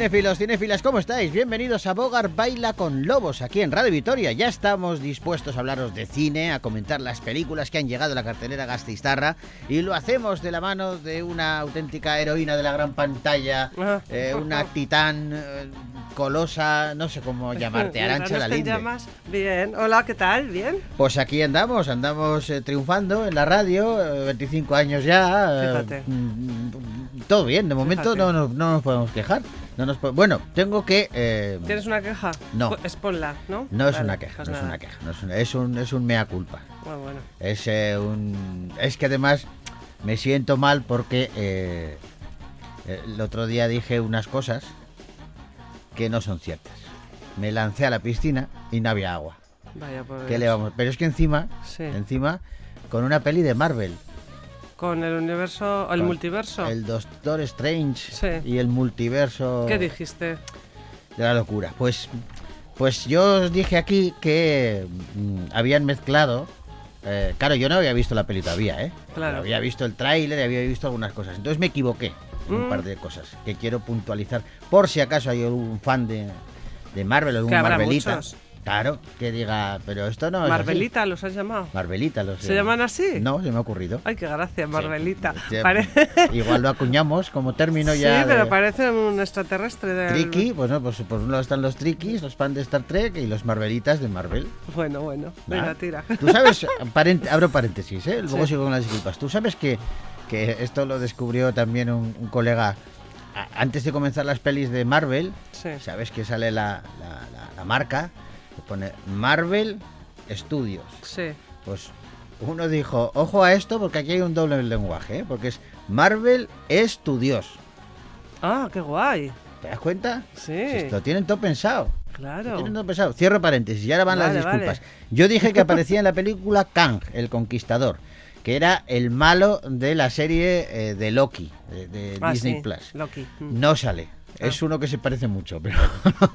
dicho, cinéfilos, cinéfilas, ¿cómo estáis? Bienvenidos a Bogar Baila con Lobos, aquí en Radio Vitoria. Ya estamos dispuestos a hablaros de cine, a comentar las películas que han llegado a la cartelera Gastistarra y lo hacemos de la mano de una auténtica heroína de la gran pantalla, eh, una titán eh, colosa, no sé cómo llamarte, Arancha te Lalinde. llamas. Bien, hola, ¿qué tal? ¿Bien? Pues aquí andamos, andamos eh, triunfando en la radio, eh, 25 años ya. Fíjate. Todo bien, de momento no nos, no nos podemos quejar. No nos po- bueno, tengo que... eh, ¿Tienes una queja? No. Pues ponla, ¿no? no es una queja, no es una queja, no es, una- es un, es un mea culpa. Bueno, bueno. Es, eh, un, es que además me siento mal porque eh, el otro día dije unas cosas que no son ciertas. Me lancé a la piscina y no había agua. Vaya, pues. ¿Qué le vamos? Pero es que encima, Sí. encima, con una peli de Marvel, Con el universo, el multiverso. el Doctor Strange Sí. y el multiverso ¿Qué dijiste? de la locura. Pues, pues yo os dije aquí que mm, habían mezclado. eh, claro, yo no había visto la peli todavía, ¿eh? Claro. Había visto el tráiler y había visto algunas cosas. Entonces me equivoqué en un Mm. par de cosas que quiero puntualizar. Por si acaso hay algún fan de, de Marvel o algún Marvelita. muchos. Claro, que diga, pero esto no es así". Marvelita, ¿los has llamado? Marvelita, los ¿Se llaman así? No, se me ha ocurrido. Ay, qué gracia, Marvelita. Sí, Igual lo acuñamos como término sí, ya. pero de- parece un extraterrestre de. Triki, pues no, pues por un lado están los Trikis, los fans de Star Trek y los Marvelitas de Marvel. Bueno, bueno. Venga, tira. Tú sabes, parent- abro paréntesis, ¿eh? luego Sí. sigo con las disculpas. Tú sabes que, que esto lo descubrió también un, un colega antes de comenzar las pelis de Marvel. Sí. Sabes que sale la, la- la- la marca pone Marvel Studios. Sí. Pues uno dijo, ojo a esto porque aquí hay un doble lenguaje, ¿eh? porque es Marvel Studios. Ah, qué guay. ¿Te das cuenta? Sí. Pues Lo tienen todo pensado. Claro. Tienen todo pensado. Cierro paréntesis y ahora van Vale, las disculpas. vale. Yo dije que aparecía en la película Kang, el Conquistador, que era el malo de la serie eh, de Loki, de, de Ah, Disney sí, Plus. Loki. Mm. No sale. Es uno que se parece mucho, pero,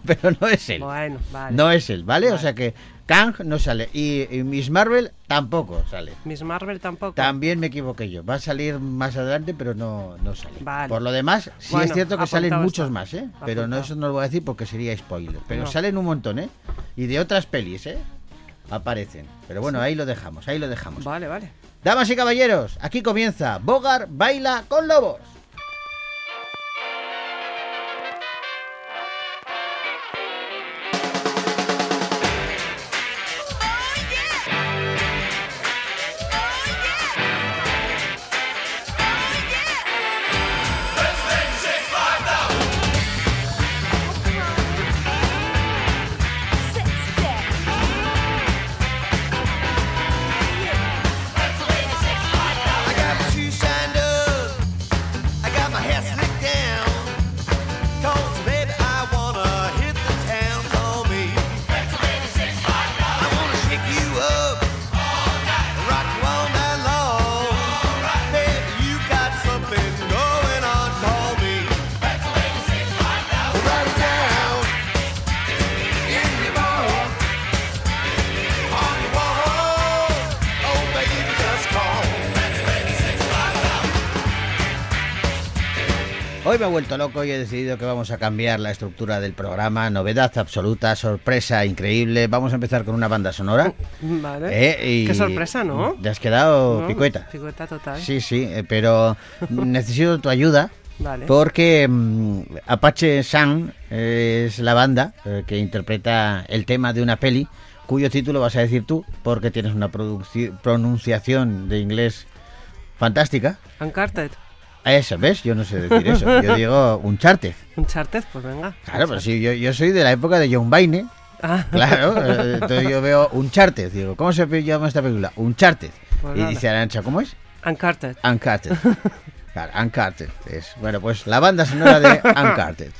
pero no es él. Bueno, vale. No es él, ¿vale? O sea que Kang no sale. Y, y Miss Marvel tampoco sale. Miss Marvel tampoco. También me equivoqué yo. Va a salir más adelante, pero no, no sale. Vale. Por lo demás, sí Bueno, es cierto que salen muchos más, ¿eh? Pero no, eso no lo voy a decir porque sería spoiler. Pero No. salen un montón, ¿eh? Y de otras pelis, ¿eh? Aparecen. Pero bueno, ahí lo dejamos, ahí lo dejamos. Vale, vale. Damas y caballeros, aquí comienza Bogar Baila con Lobos. Hoy me he vuelto loco y he decidido que vamos a cambiar la estructura del programa. Novedad absoluta, sorpresa increíble. Vamos a empezar con una banda sonora. Vale. ¿eh? Y- Qué sorpresa, ¿no? Te has quedado ¿No? picueta. Picueta total. Sí, sí, eh, pero necesito tu ayuda. Vale. Porque mm, Apache Sun es la banda eh, que interpreta el tema de una peli cuyo título vas a decir tú porque tienes una pronunciación de inglés fantástica. Uncharted. Eso, ¿ves? Yo no sé decir eso. Yo digo Uncharted. Uncharted, pues venga. Claro, pero sí, yo, yo soy de la época de John Baine. Ah, Claro, eh, entonces yo veo Uncharted. Digo, ¿cómo se llama esta película? Uncharted. Pues y nada. dice Arancha, ¿cómo es? Uncharted. Uncharted. Claro, Uncharted. Es, bueno, pues la banda sonora de Uncharted.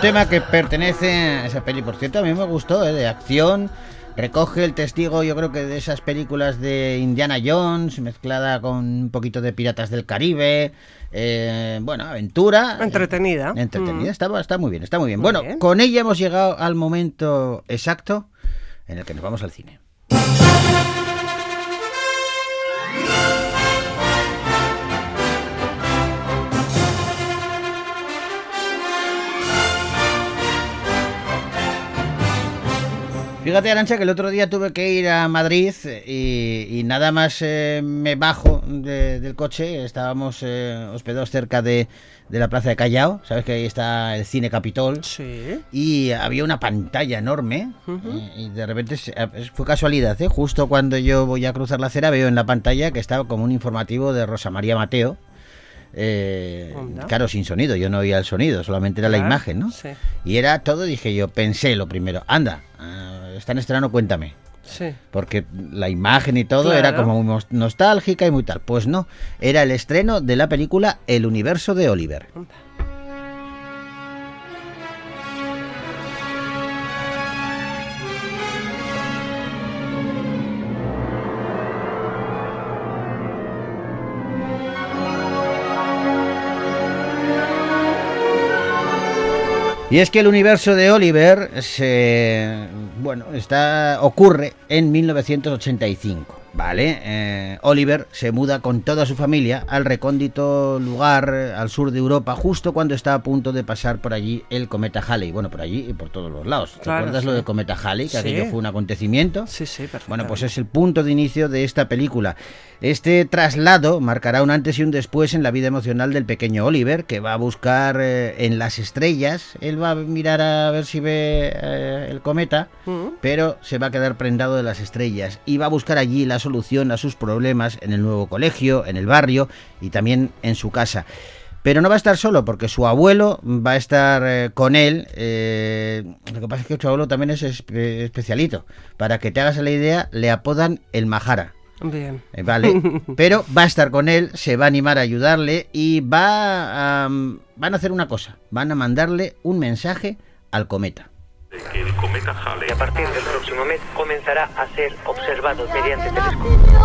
Un tema que pertenece a esa peli, por cierto, a mí me gustó, ¿eh? de acción. Recoge el testigo, yo creo que de esas películas de Indiana Jones, mezclada con un poquito de Piratas del Caribe. eh, bueno, aventura. Entretenida. Entretenida, Mm. está, está muy bien, está muy bien. Muy bueno, bien. con ella hemos llegado al momento exacto en el que nos vamos al cine. Fíjate, Arancha, que el otro día tuve que ir a Madrid y, y nada más eh, me bajo de- del coche. Estábamos eh, hospedados cerca de, de la plaza de Callao. Sabes que ahí está el Cine Capitol. Sí. Y había una pantalla enorme. eh, y de repente eh, fue casualidad, ¿eh? Justo cuando yo voy a cruzar la acera, veo en la pantalla que estaba como un informativo de Rosa María Mateo. Eh, claro, sin sonido, yo no oía el sonido, solamente era la imagen, ¿no? sí. Y era todo, dije yo, pensé lo primero, anda, está en estreno, cuéntame. Sí. Porque la imagen y todo era como muy nostálgica y muy tal. Pues no, era el estreno de la película El universo de Oliver. Y es que el universo de Oliver se bueno, está ocurre en 1985, ¿vale? Eh, Oliver se muda con toda su familia al recóndito lugar eh, al sur de Europa justo cuando está a punto de pasar por allí el cometa Halley, bueno, por allí y por todos los lados. Claro, ¿Recuerdas sí. lo del cometa Halley? Que Sí. aquello fue un acontecimiento. Sí, sí, perfecto. Bueno, pues es el punto de inicio de esta película. Este traslado marcará un antes y un después en la vida emocional del pequeño Oliver, que va a buscar eh, en las estrellas. Él va a mirar a ver si ve eh, el cometa, Mm. pero se va a quedar prendado de las estrellas y va a buscar allí la solución a sus problemas en el nuevo colegio, en el barrio y también en su casa. Pero no va a estar solo porque su abuelo va a estar eh, con él. eh, lo que pasa es que su abuelo también es espe- especialito. Para que te hagas la idea, le apodan el Majara. Bien. eh, Vale, pero va a estar con él, se va a animar a ayudarle y va a, mm, van a hacer una cosa, van a mandarle un mensaje al cometa. El cometa Halley y a partir del próximo mes comenzará a ser observado mediante telescopio.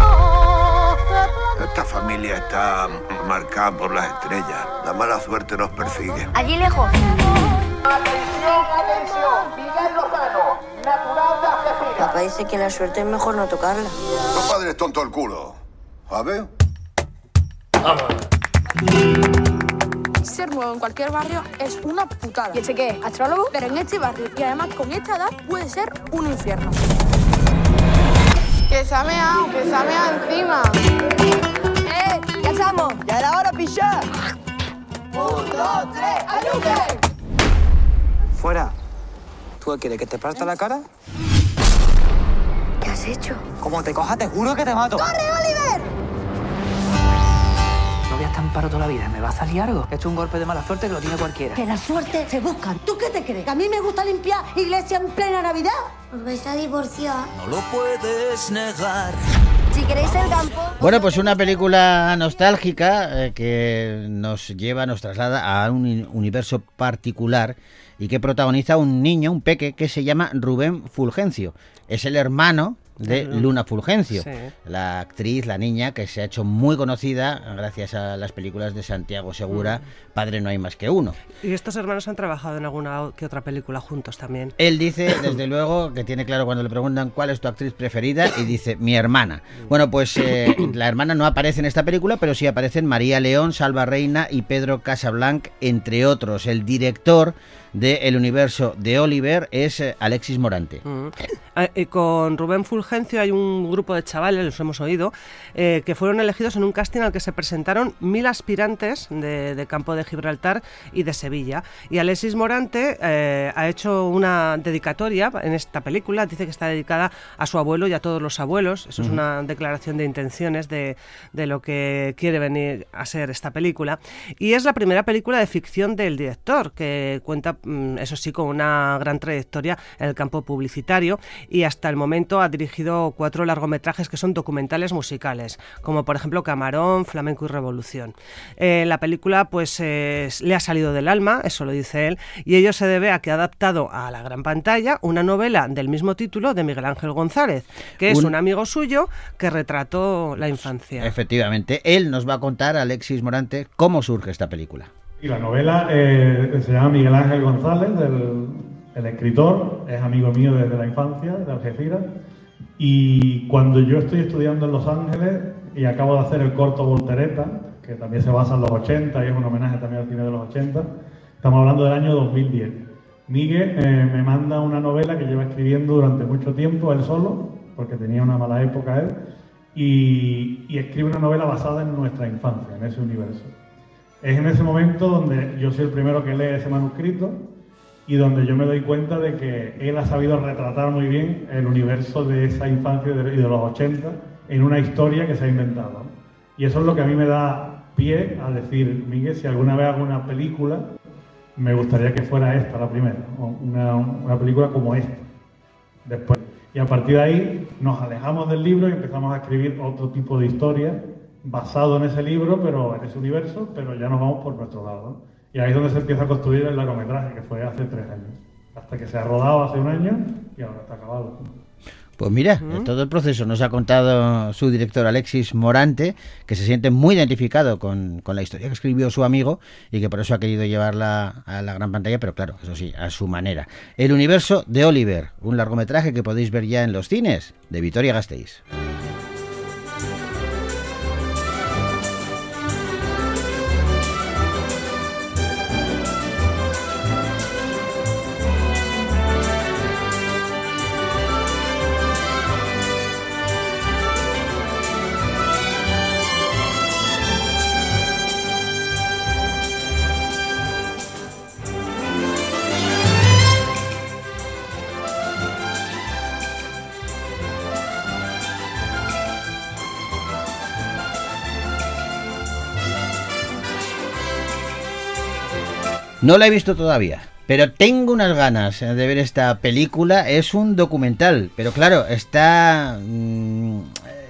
Esta familia está marcada por las estrellas. La mala suerte nos persigue. Allí lejos. Papá dice que la suerte es mejor no tocarla. Los padres tonto el culo. A ver. Ser nuevo en cualquier barrio es una putada. ¿Y ese qué? ¿Astrólogo? Pero en este barrio y además con esta edad puede ser un infierno. Que se ha meado, que se ha meado encima. ¡Eh! ¡Ya estamos! ¡Ya era hora, pillar! Fuera. ¿Tú qué quieres? ¿Que te parta la cara? ¿Qué has hecho? Como te coja, te juro que te mato. ¡Corre, Oliver! Paro toda la vida. ¿Me va a salir algo? Esto es un golpe de mala suerte que lo tiene cualquiera. Que la suerte se busca. ¿Tú qué te crees? ¿Que a mí me gusta limpiar iglesia en plena Navidad? ¿Os vais a divorciar? No lo puedes negar. Si queréis el campo... Bueno, pues una película nostálgica eh, que nos lleva, nos traslada a un uni- universo particular y que protagoniza un niño, un peque, que se llama Rubén Fulgencio. Es el hermano de. Luna Fulgencio, Sí. la actriz, la niña que se ha hecho muy conocida gracias a las películas de Santiago Segura, Padre no hay más que uno. Y estos hermanos han trabajado en alguna que otra película juntos también. Él dice, desde luego, que tiene claro cuando le preguntan cuál es tu actriz preferida y dice, mi hermana. Bueno, pues eh, la hermana no aparece en esta película, pero sí aparecen María León, Salva Reina y Pedro Casablanc, entre otros. El director del universo de Oliver es eh, Alexis Morante. Mm. Ah, y con Rubén Fulgencio hay un grupo de chavales, los hemos oído, eh, que fueron elegidos en un casting al que se presentaron mil aspirantes de, de Campo de Gibraltar y de Sevilla. Y Alexis Morante eh, ha hecho una dedicatoria en esta película, dice que está dedicada a su abuelo y a todos los abuelos. Eso es una declaración de intenciones de, de lo que quiere venir a ser esta película. Y es la primera película de ficción del director, que cuenta, eso sí, con una gran trayectoria en el campo publicitario y hasta el momento ha dirigido cuatro largometrajes que son documentales musicales, como por ejemplo Camarón, Flamenco y Revolución. Eh, la película pues eh, le ha salido del alma, eso lo dice él, y ello se debe a que ha adaptado a la gran pantalla una novela del mismo título de Miguel Ángel González, que es Un- un amigo suyo que retrató la infancia. Efectivamente, él nos va a contar, Alexis Morante, cómo surge esta película. Y la novela eh, se llama Miguel Ángel González, el, escritor, es amigo mío desde la infancia, de Algeciras. Y cuando yo estoy estudiando en Los Ángeles y acabo de hacer el corto Voltereta, que también se basa en los 80 y es un homenaje también al cine de los 80, estamos hablando del año 2010. Miguel eh, me manda una novela que lleva escribiendo durante mucho tiempo él solo, porque tenía una mala época él, y escribe una novela basada en nuestra infancia, en ese universo. Es en ese momento donde yo soy el primero que lee ese manuscrito y donde yo me doy cuenta de que él ha sabido retratar muy bien el universo de esa infancia y de, los 80 en una historia que se ha inventado. Y eso es lo que a mí me da pie a decir, Miguel, si alguna vez hago una película, me gustaría que fuera esta la primera, una, película como esta. Después. Y a partir de ahí nos alejamos del libro y empezamos a escribir otro tipo de historia basado en ese libro, pero en ese universo, pero ya nos vamos por nuestro lado. ¿no? Y ahí es donde se empieza a construir el largometraje, que fue hace tres años. Hasta que se ha rodado hace un año y ahora está acabado. Pues mira, todo el proceso nos ha contado su director Alexis Morante, que se siente muy identificado con, con la historia que escribió su amigo y que por eso ha querido llevarla a la gran pantalla, pero claro, eso sí, a su manera. El universo de Oliver, un largometraje que podéis ver ya en los cines de Vitoria Gasteiz. No la he visto todavía, pero tengo unas ganas eh, de ver esta película. Es un documental, pero claro, está mm,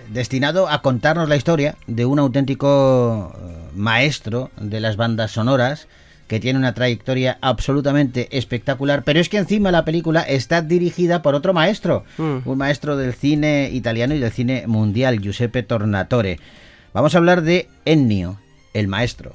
destinado a contarnos la historia de un auténtico eh, maestro de las bandas sonoras que tiene una trayectoria absolutamente espectacular, pero es que encima la película está dirigida por otro maestro, un maestro del cine italiano y del cine mundial, Giuseppe Tornatore. Vamos a hablar de Ennio, el maestro.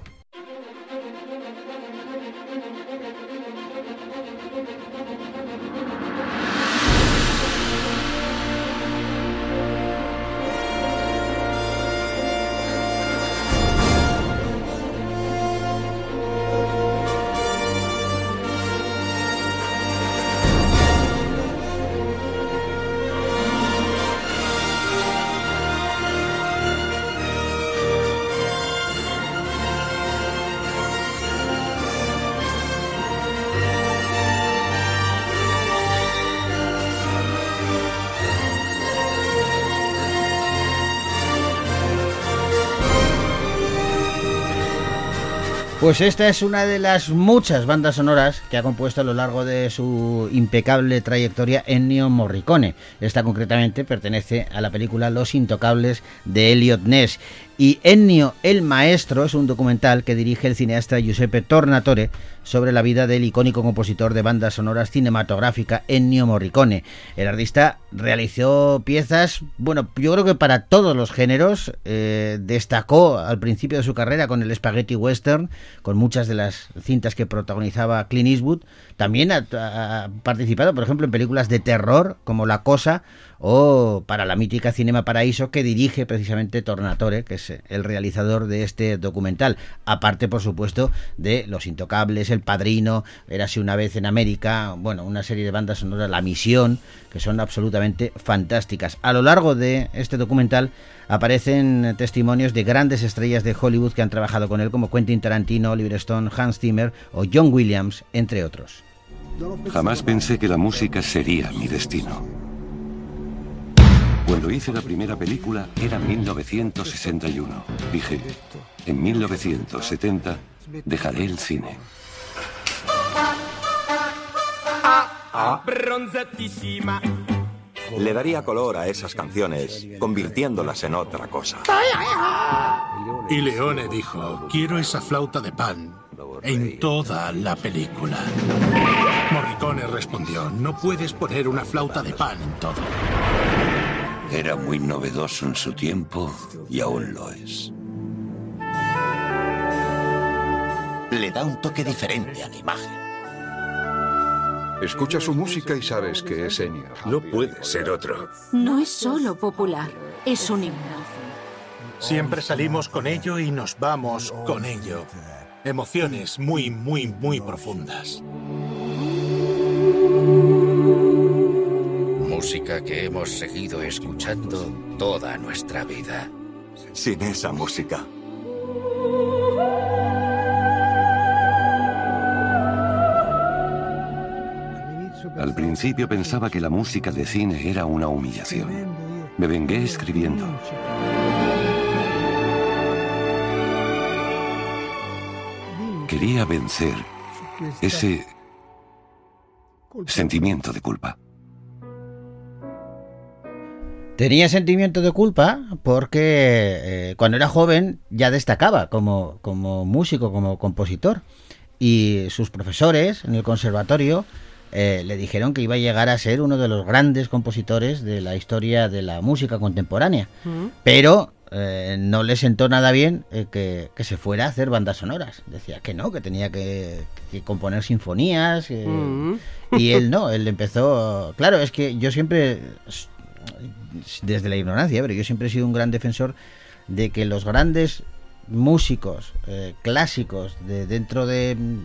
Pues esta es una de las muchas bandas sonoras que ha compuesto a lo largo de su impecable trayectoria Ennio Morricone. Esta concretamente pertenece a la película Los Intocables de Elliot Ness. Y Ennio el Maestro es un documental que dirige el cineasta Giuseppe Tornatore sobre la vida del icónico compositor de bandas sonoras cinematográfica Ennio Morricone. El artista realizó piezas, bueno, yo creo que para todos los géneros. eh, destacó al principio de su carrera con el Spaghetti Western, con muchas de las cintas que protagonizaba Clint Eastwood. También ha, participado, por ejemplo, en películas de terror como La Cosa o para la mítica Cinema Paraíso que dirige precisamente Tornatore, que es el realizador de este documental. Aparte, por supuesto, de Los Intocables, El Padrino, Érase una vez en América, bueno, una serie de bandas sonoras, La Misión, que son absolutamente fantásticas. A lo largo de este documental aparecen testimonios de grandes estrellas de Hollywood que han trabajado con él, como Quentin Tarantino, Oliver Stone, Hans Zimmer o John Williams, entre otros. Jamás pensé que la música sería mi destino. Cuando hice la primera película era 1961. Dije, en 1970 dejaré el cine. Le daría color a esas canciones, convirtiéndolas en otra cosa. Y Leone dijo, quiero esa flauta de pan en toda la película. Morricone respondió, no puedes poner una flauta de pan en todo. Era muy novedoso en su tiempo y aún lo es. Le da un toque diferente a la imagen. Escucha su música y sabes que es Ennio. No puede ser otro. No es solo popular, es un himno. Siempre salimos con ello y nos vamos con ello. Emociones muy, muy, muy profundas. Música que hemos seguido escuchando toda nuestra vida. Sin esa música, Al principio pensaba que la música de cine era una humillación. Me vengué escribiendo. Quería vencer ese sentimiento de culpa. Tenía sentimiento de culpa porque eh, cuando era joven ya destacaba como, como músico, como compositor. Y sus profesores en el conservatorio eh, le dijeron que iba a llegar a ser uno de los grandes compositores de la historia de la música contemporánea. Pero eh, no le sentó nada bien eh, que, que se fuera a hacer bandas sonoras. Decía que no, que tenía que, que componer sinfonías. Mm. Y él no, él empezó... Claro, es que yo siempre, desde la ignorancia, pero yo siempre he sido un gran defensor de que los grandes músicos eh, clásicos de dentro de mm,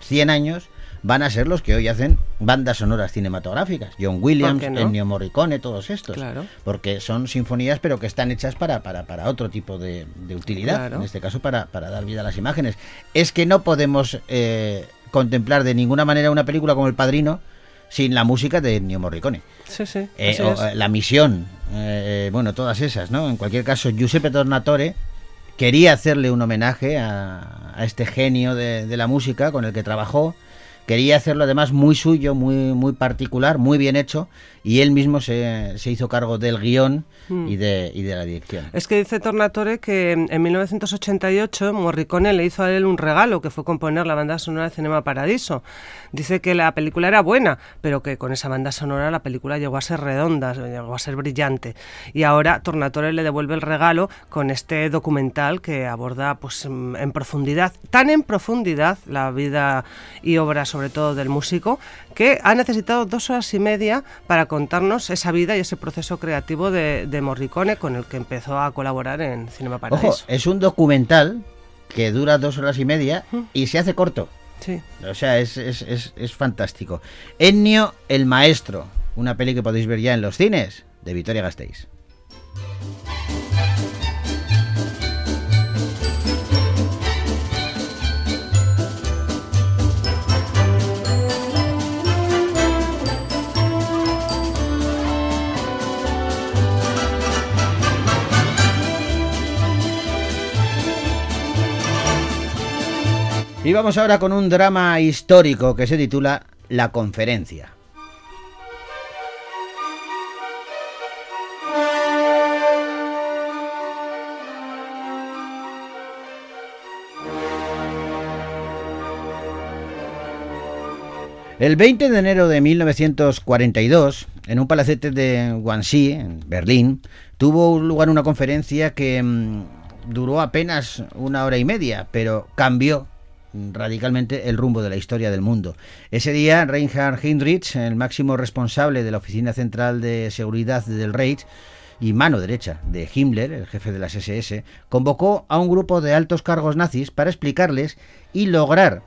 100 años van a ser los que hoy hacen bandas sonoras cinematográficas. John Williams, no? Ennio Morricone, todos estos. Claro. Porque son sinfonías, pero que están hechas para, para, para otro tipo de, de utilidad. Claro. En este caso, para, para dar vida a las imágenes. Es que no podemos eh, contemplar de ninguna manera una película como El Padrino sin la música de Ennio Morricone. Sí, sí. Eh, o, eh, la misión, eh, bueno, todas esas, ¿no? En cualquier caso, Giuseppe Tornatore quería hacerle un homenaje a, a este genio de, de la música con el que trabajó. Quería hacerlo además muy suyo, muy, muy particular, muy bien hecho, y él mismo se, se hizo cargo del guion Mm. y, de, y de la dirección. Es que dice Tornatore que en 1988 Morricone le hizo a él un regalo, que fue componer la banda sonora de Cinema Paradiso. Dice que la película era buena, pero que con esa banda sonora la película llegó a ser redonda, llegó a ser brillante. Y ahora Tornatore le devuelve el regalo con este documental que aborda pues en profundidad, tan en profundidad la vida y obra sobre todo del músico, que ha necesitado dos horas y media para contarnos esa vida y ese proceso creativo de, de Morricone con el que empezó a colaborar en Cinema Paradiso. Ojo, es un documental que dura dos horas y media y se hace corto. Sí. O sea, es, es, es, es fantástico. Ennio el Maestro, una peli que podéis ver ya en los cines de Vitoria Gasteiz. Y vamos ahora con un drama histórico que se titula La Conferencia. El 20 de enero de 1942, en un palacete de Wannsee, en Berlín, tuvo lugar una conferencia que mm, duró apenas una hora y media, pero cambió radicalmente el rumbo de la historia del mundo. Ese día, Reinhard Heinrich, el máximo responsable de la Oficina Central de Seguridad del Reich, y mano derecha de Himmler, el jefe de las SS, convocó a un grupo de altos cargos nazis para explicarles y lograr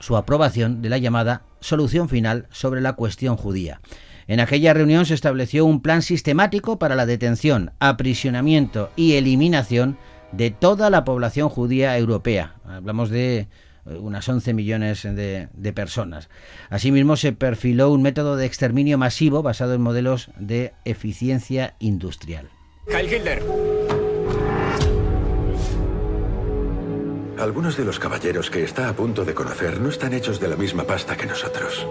su aprobación de la llamada solución final sobre la cuestión judía. En aquella reunión se estableció un plan sistemático para la detención, aprisionamiento y eliminación de toda la población judía europea. Hablamos de unas 11 millones de, de, personas. Asimismo, se perfiló un método de exterminio masivo basado en modelos de eficiencia industrial. Heil Hitler. Algunos de los caballeros que está a punto de conocer no están hechos de la misma pasta que nosotros.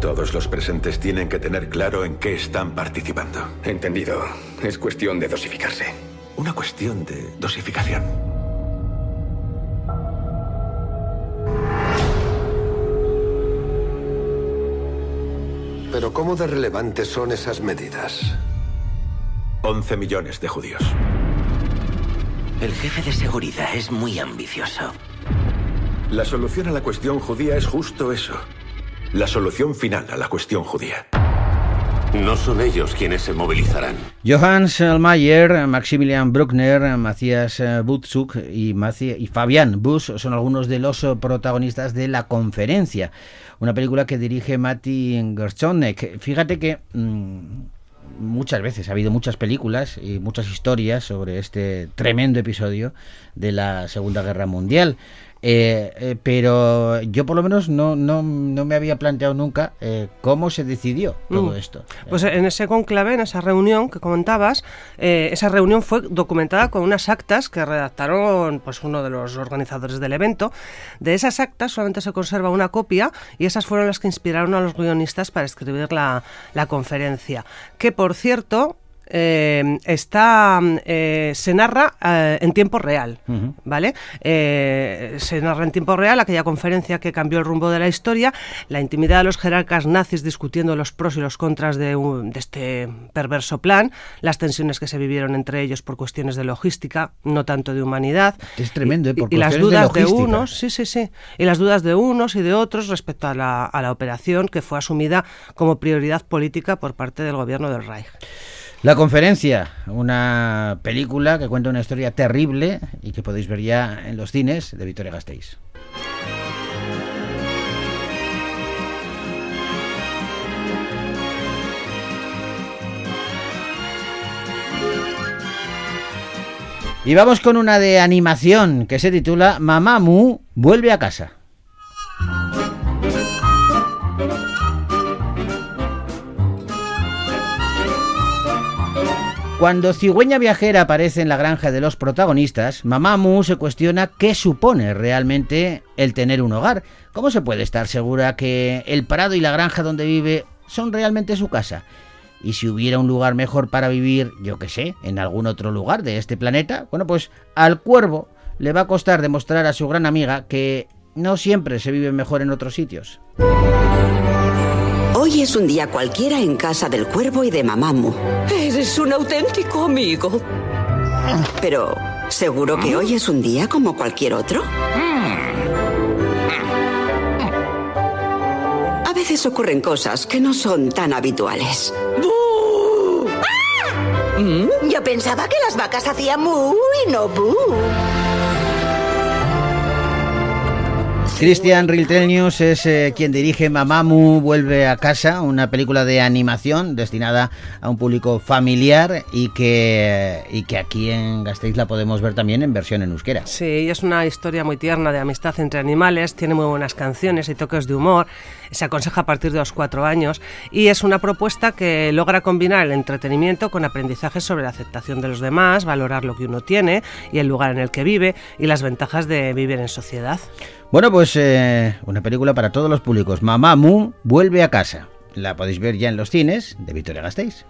Todos los presentes tienen que tener claro en qué están participando. Entendido. Es cuestión de dosificarse. Una cuestión de dosificación. Pero ¿cómo de relevantes son esas medidas? 11 millones de judíos. El jefe de seguridad es muy ambicioso. La solución a la cuestión judía es justo eso. La solución final a la cuestión judía. No son ellos quienes se movilizarán. Johann Selmayr, Maximilian Bruckner, Matthias Butzuk y, y Fabian Busch son algunos de los protagonistas de la conferencia. Una película que dirige Mati Gerchonek. Fíjate que mmm, muchas veces ha habido muchas películas y muchas historias sobre este tremendo episodio de la Segunda Guerra Mundial. Eh, eh, pero yo por lo menos no, no, no me había planteado nunca eh, cómo se decidió todo Mm. esto. Pues en ese conclave, en esa reunión que comentabas, eh, esa reunión fue documentada con unas actas que redactaron pues uno de los organizadores del evento. De esas actas solamente se conserva una copia y esas fueron las que inspiraron a los guionistas para escribir la, la conferencia. Que por cierto, eh, está eh, se narra eh, en tiempo real. ¿vale? Eh, se narra en tiempo real aquella conferencia que cambió el rumbo de la historia, la intimidad de los jerarcas nazis discutiendo los pros y los contras de, un- de este perverso plan, las tensiones que se vivieron entre ellos por cuestiones de logística, no tanto de humanidad. Es tremendo, ¿eh? Y- por y, las de dudas de, unos, sí, sí, sí, y las dudas de unos y de otros respecto a la, a la operación que fue asumida como prioridad política por parte del gobierno del Reich. La conferencia, una película que cuenta una historia terrible y que podéis ver ya en los cines de Victoria Gasteiz. Y vamos con una de animación que se titula Mamá Mu vuelve a casa. Cuando Cigüeña Viajera aparece en la granja de los protagonistas, Mamá Mu se cuestiona qué supone realmente el tener un hogar. ¿Cómo se puede estar segura que el prado y la granja donde vive son realmente su casa? Y si hubiera un lugar mejor para vivir, yo qué sé, en algún otro lugar de este planeta, bueno, pues al cuervo le va a costar demostrar a su gran amiga que no siempre se vive mejor en otros sitios. Hoy es un día cualquiera en casa del cuervo y de Mamamu. Eres un auténtico amigo. Pero, ¿seguro que hoy es un día como cualquier otro? A veces ocurren cosas que no son tan habituales. Mm, Yo pensaba que las vacas hacían mu y no bu. Christian Riltenius es eh, quien dirige Mamamu Vuelve a casa, una película de animación destinada a un público familiar y que, y que aquí en Gasteiz la podemos ver también en versión en euskera. Sí, es una historia muy tierna de amistad entre animales, tiene muy buenas canciones y toques de humor, se aconseja a partir de los cuatro años y es una propuesta que logra combinar el entretenimiento con aprendizajes sobre la aceptación de los demás, valorar lo que uno tiene y el lugar en el que vive y las ventajas de vivir en sociedad. Bueno, pues eh, una película para todos los públicos. Mamamu vuelve a casa. La podéis ver ya en los cines de Victoria Gasteiz.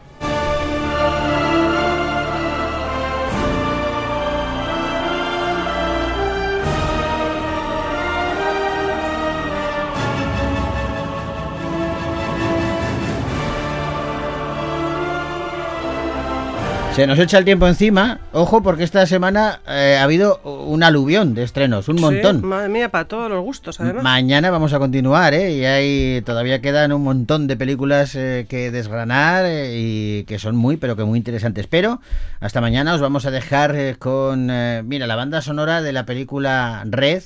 Se nos echa el tiempo encima, ojo, porque esta semana eh, ha habido un aluvión de estrenos, un montón. Sí, madre mía, para todos los gustos, además. Mañana vamos a continuar, ¿eh? Y hay, todavía quedan un montón de películas eh, que desgranar eh, y que son muy, pero que muy interesantes. Pero hasta mañana os vamos a dejar con, mira, la banda sonora de la película Red.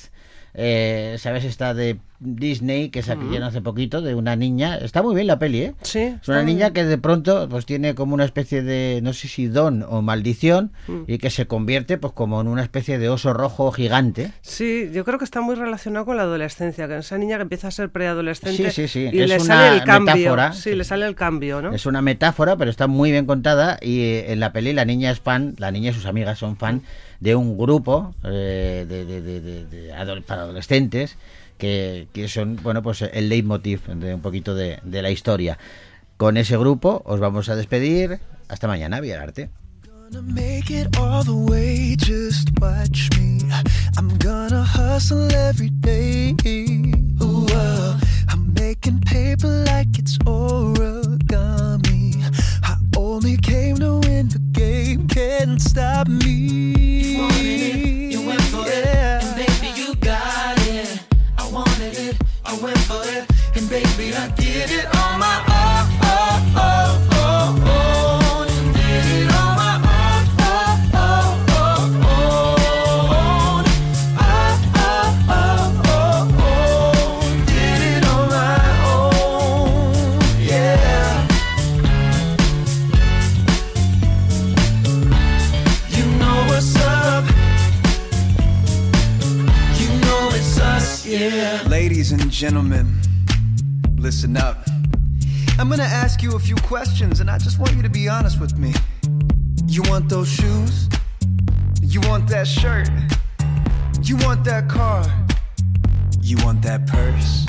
¿Sabes? Esta de Disney que sacaron hace poquito de una niña. Está muy bien la peli, ¿eh? Sí. Es una niña que de pronto pues tiene como una especie de, no sé si don o maldición, Mm. y que se convierte pues como en una especie de oso rojo gigante. Sí, yo creo que está muy relacionado con la adolescencia, que esa niña que empieza a ser preadolescente Sí, sí, sí, y es le una sale el cambio. metáfora. Sí, le sale el cambio, ¿no? Es una metáfora, pero está muy bien contada y eh, en la peli la niña es fan, la niña y sus amigas son fan de un grupo eh, de, de- de- de- para adolescentes que, que son, bueno, pues el leitmotiv de un poquito de, de la historia. Con ese grupo os vamos a despedir. Hasta mañana, Vía Arte. gonna make it all the way, just watch me. I'm gonna hustle every day. Ooh, uh, I'm making paper like it's origami. I only came to win the game, can't stop me. You wanted it, you went for it, I went for it, and baby I did it on my own. You a few questions, and I just want you to be honest with me. You want those shoes? You want that shirt? You want that car? You want that purse?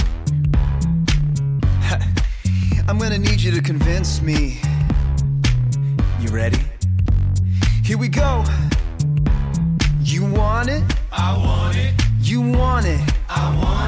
I'm gonna need you to convince me. You ready? Here we go. You want it? I want it. You want it? I want it.